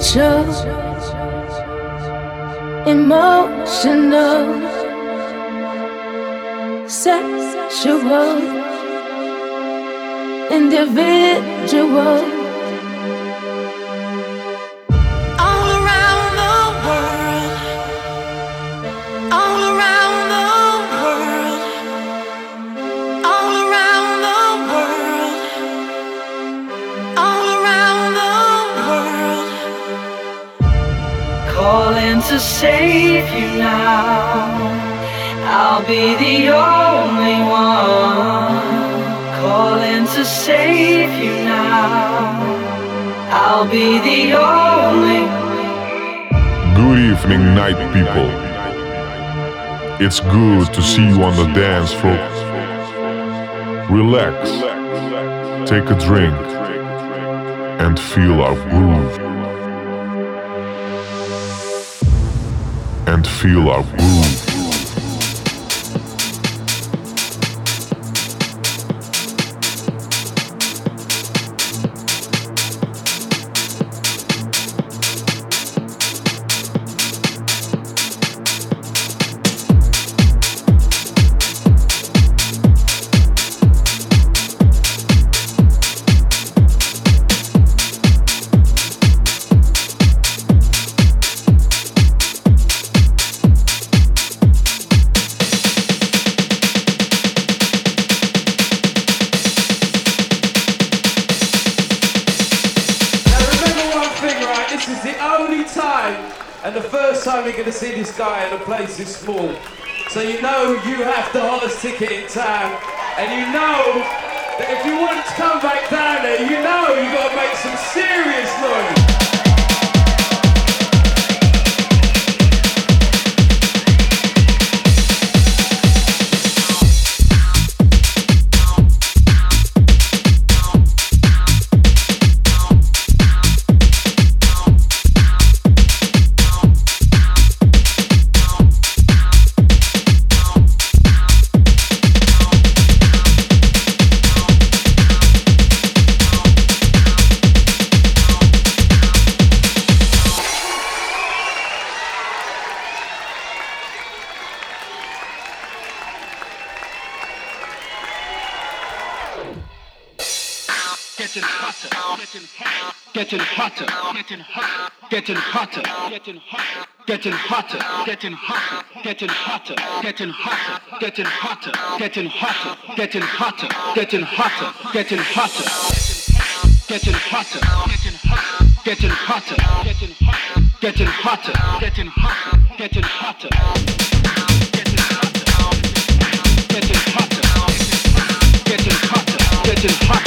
spiritual, emotional, sexual, individual. Be the only one calling to save you now. I'll be the only. Good evening, night people. It's good to see you on the dance floor. Relax, take a drink, and feel our groove. and feel our groove. Getting hotter, getting hotter, getting hotter, getting hotter, getting hotter, getting hotter, getting hotter, getting hotter, getting hotter, getting hotter. Getting hotter, getting hotter,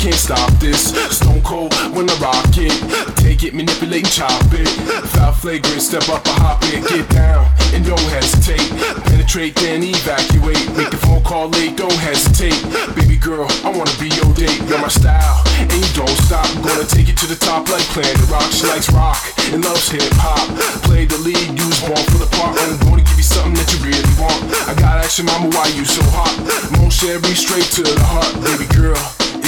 can't stop this. Stone cold when I rock it. Take it, manipulate and chop it. Foul flagrant, step up or hop it. Get down and don't hesitate. Penetrate, then evacuate. Make the phone call late, don't hesitate. Baby girl, I wanna be your date. You're my style, and you don't stop. I'm gonna take it to the top like Planet Rock. She likes rock and loves hip hop. Play the lead, use born for the part. I'm gonna give you something that you really want. I gotta ask your mama why you so hot. Mon Sherry straight to the heart, baby girl.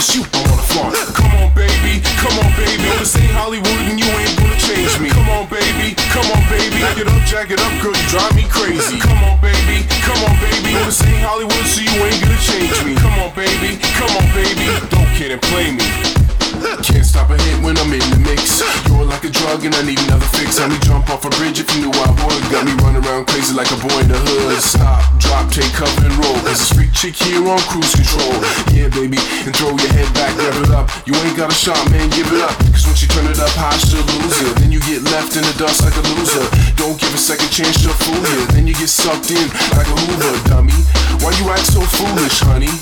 It's you I wanna flaunt. Come on, baby, come on, baby. This ain't Hollywood and you ain't gonna change me. Come on, baby, come on, baby. Back it up, jack it up, girl, you drive me crazy. Come on, baby, come on, baby. This ain't Hollywood, so you ain't gonna change me. Come on, baby, come on, baby. Don't kid and play me. Can't stop a hit when I'm in the mix. You're like a drug and I need another fix. Help me jump off a bridge if you knew I would. Got me running around crazy like a boy in the hood. Stop, drop, take cover and roll. Cause a freak chick here on cruise control. Yeah, baby, and throw your head back, rev it up. You ain't got a shot, man, give it up. Cause when she turn it up high, she'll lose it. Then you get left in the dust like a loser. Don't give a second chance to fool you. Then you get sucked in like a Hoover, dummy. Why you act so foolish, honey?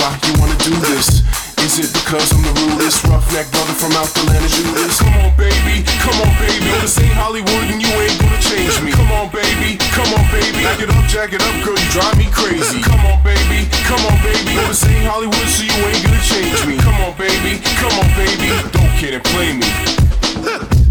Why you wanna do this? Is it because I'm the rudest roughneck brother from out the land of Judas? Come on, baby, come on, baby. This ain't Hollywood and you ain't gonna change me. Come on, baby, come on, baby. Back it up, jack it up, girl, you drive me crazy. Come on, baby, come on, baby. This ain't Hollywood, so you ain't gonna change me. Come on, baby, come on, baby. Don't kid and play me.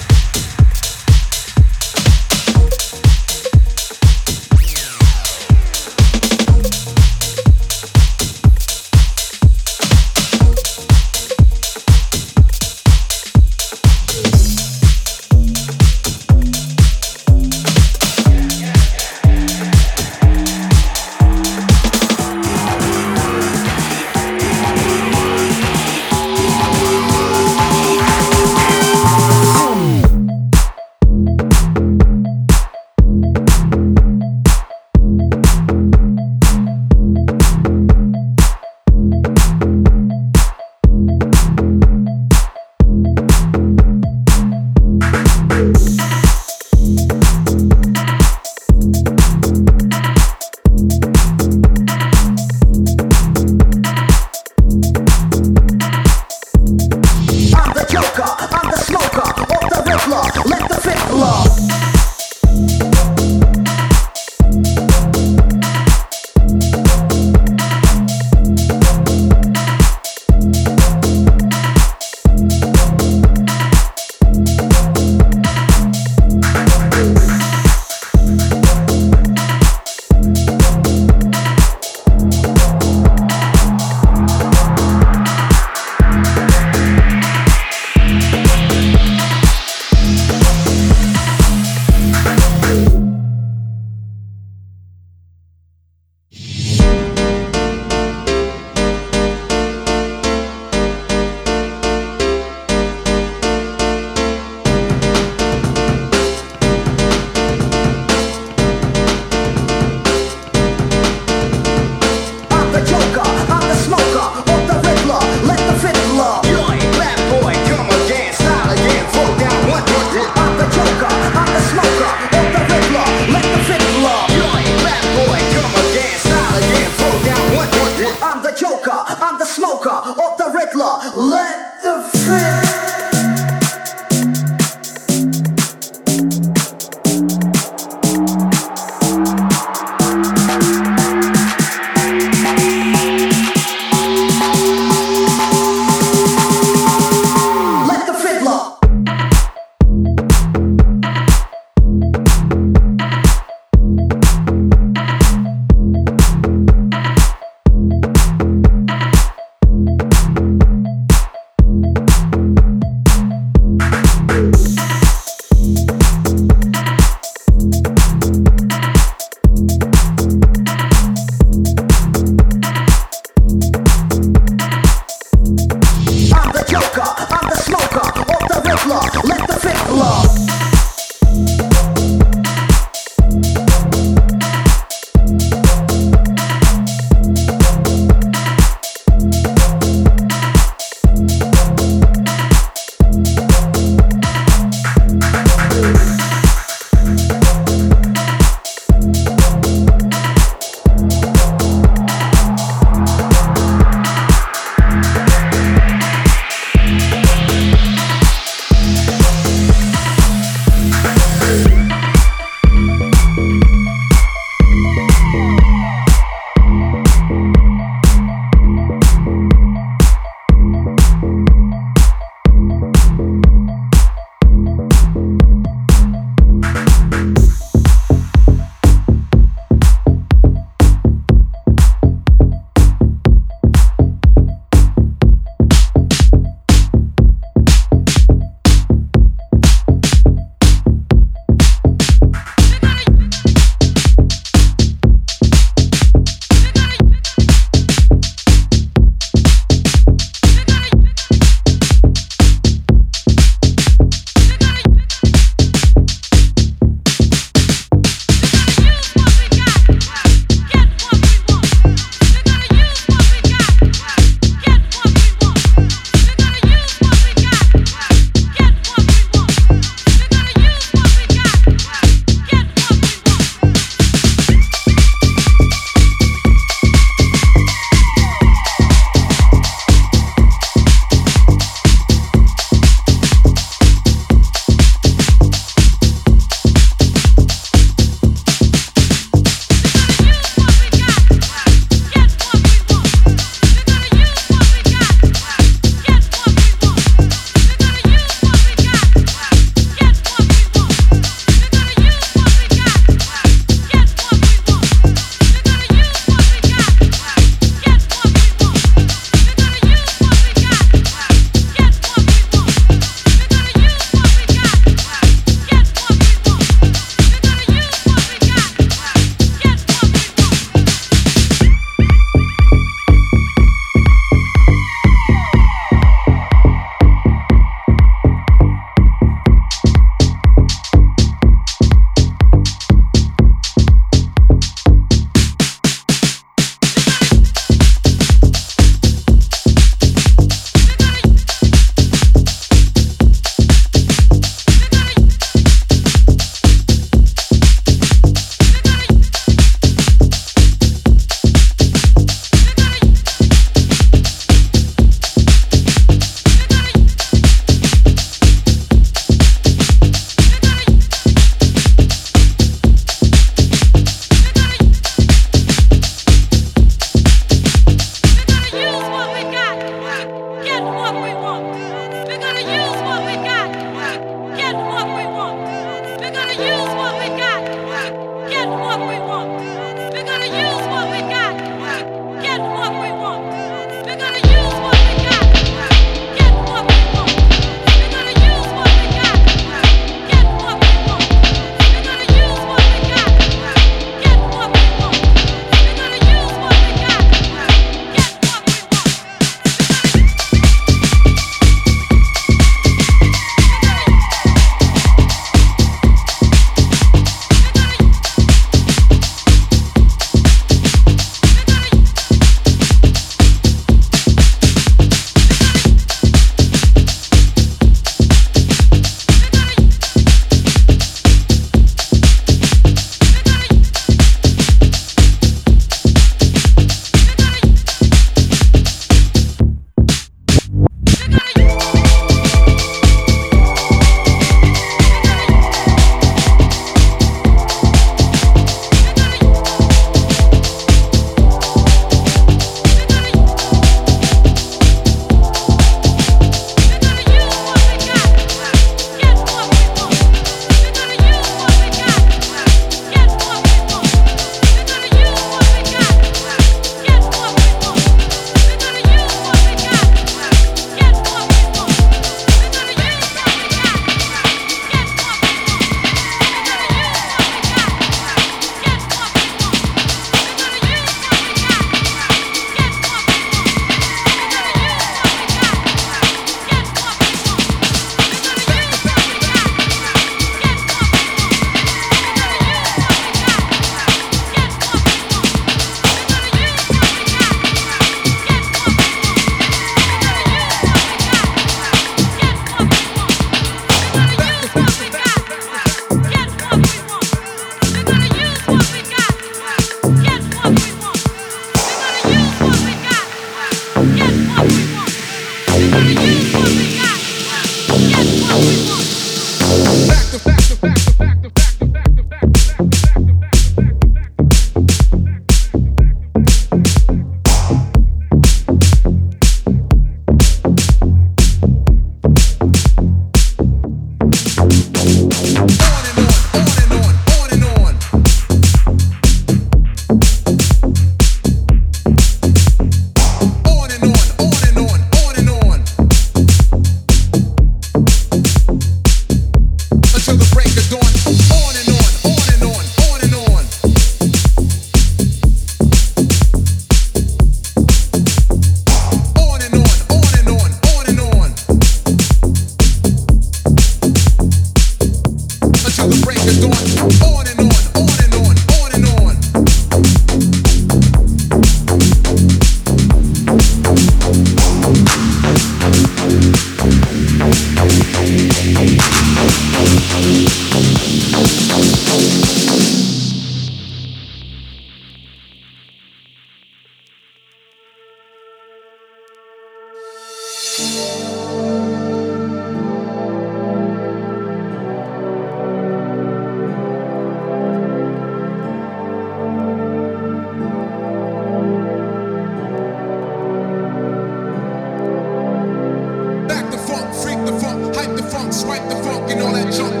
funk, swipe the funk and all that junk.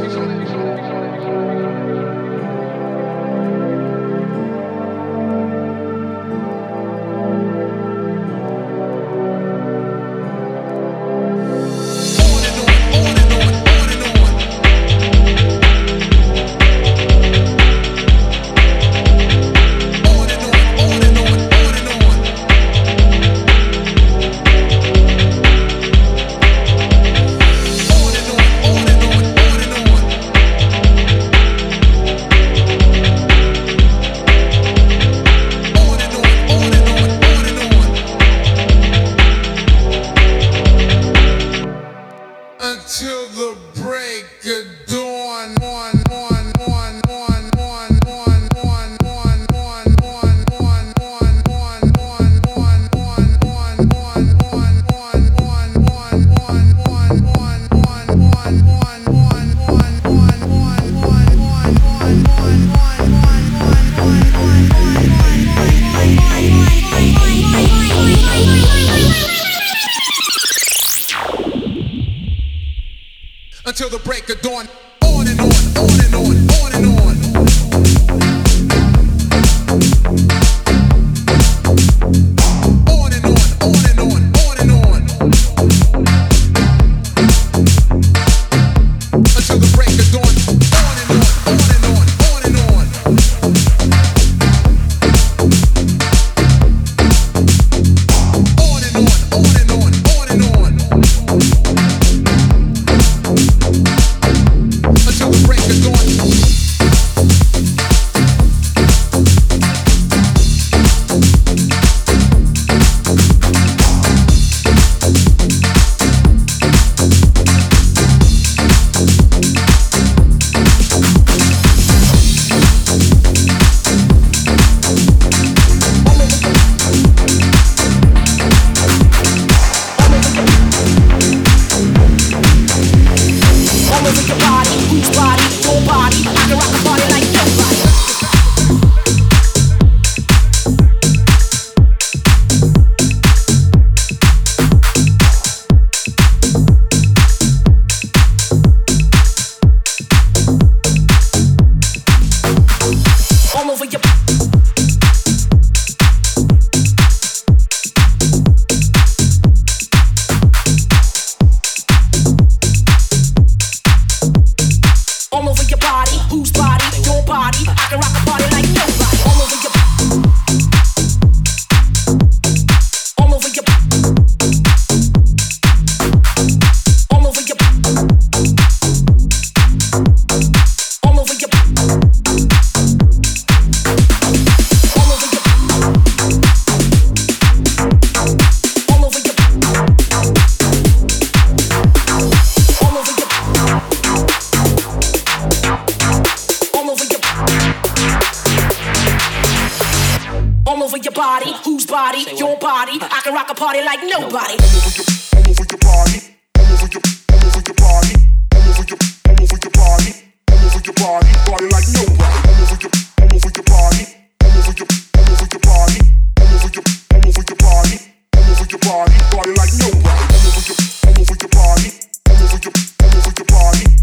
party.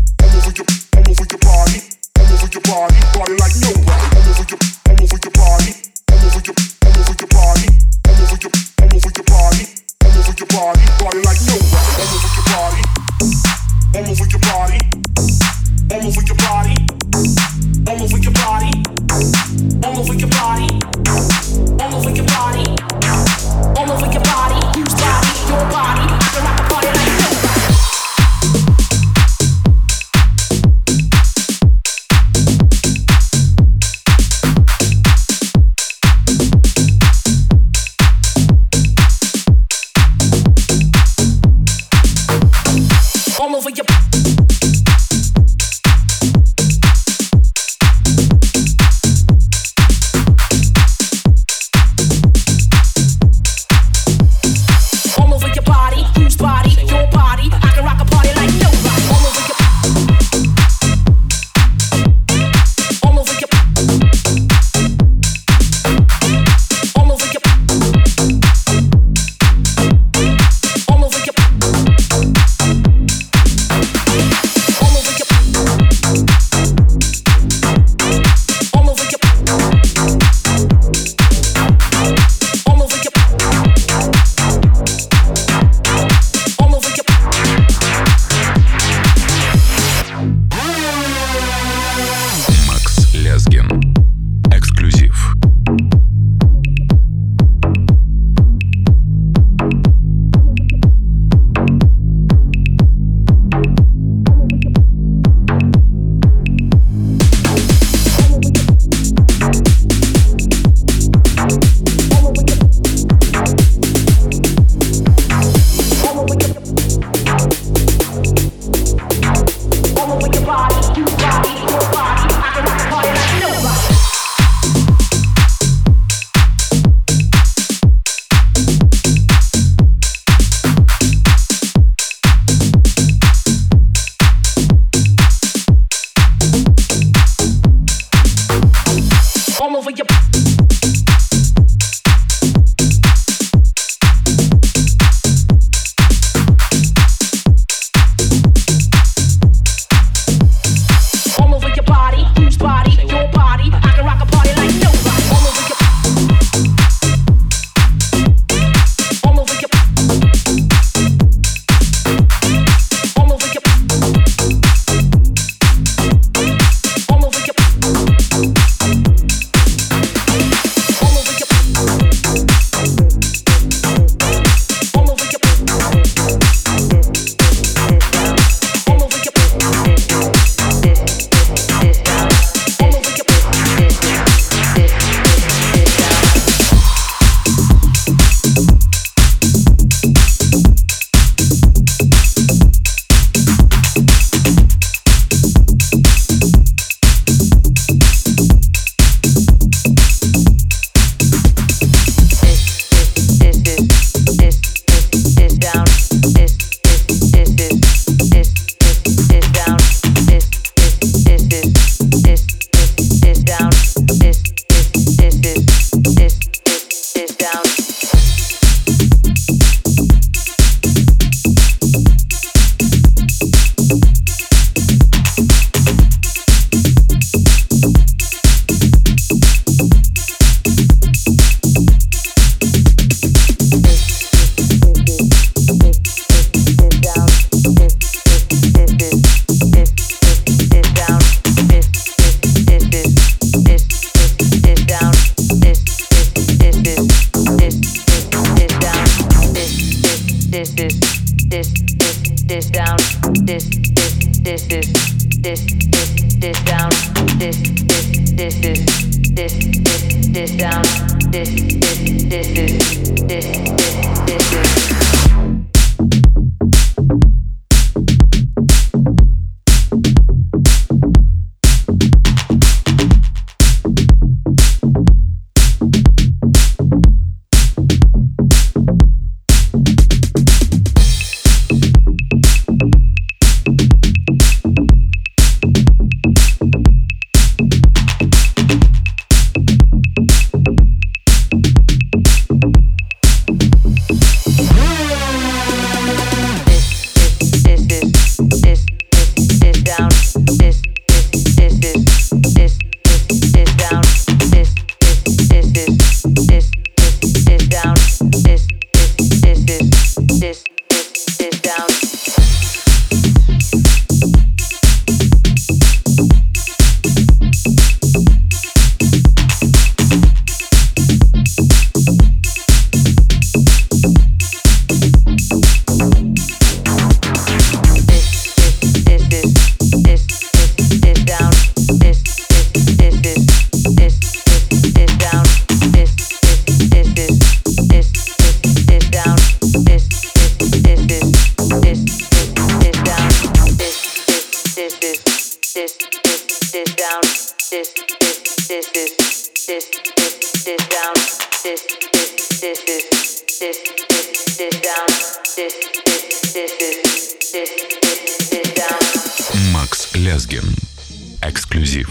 Yeah,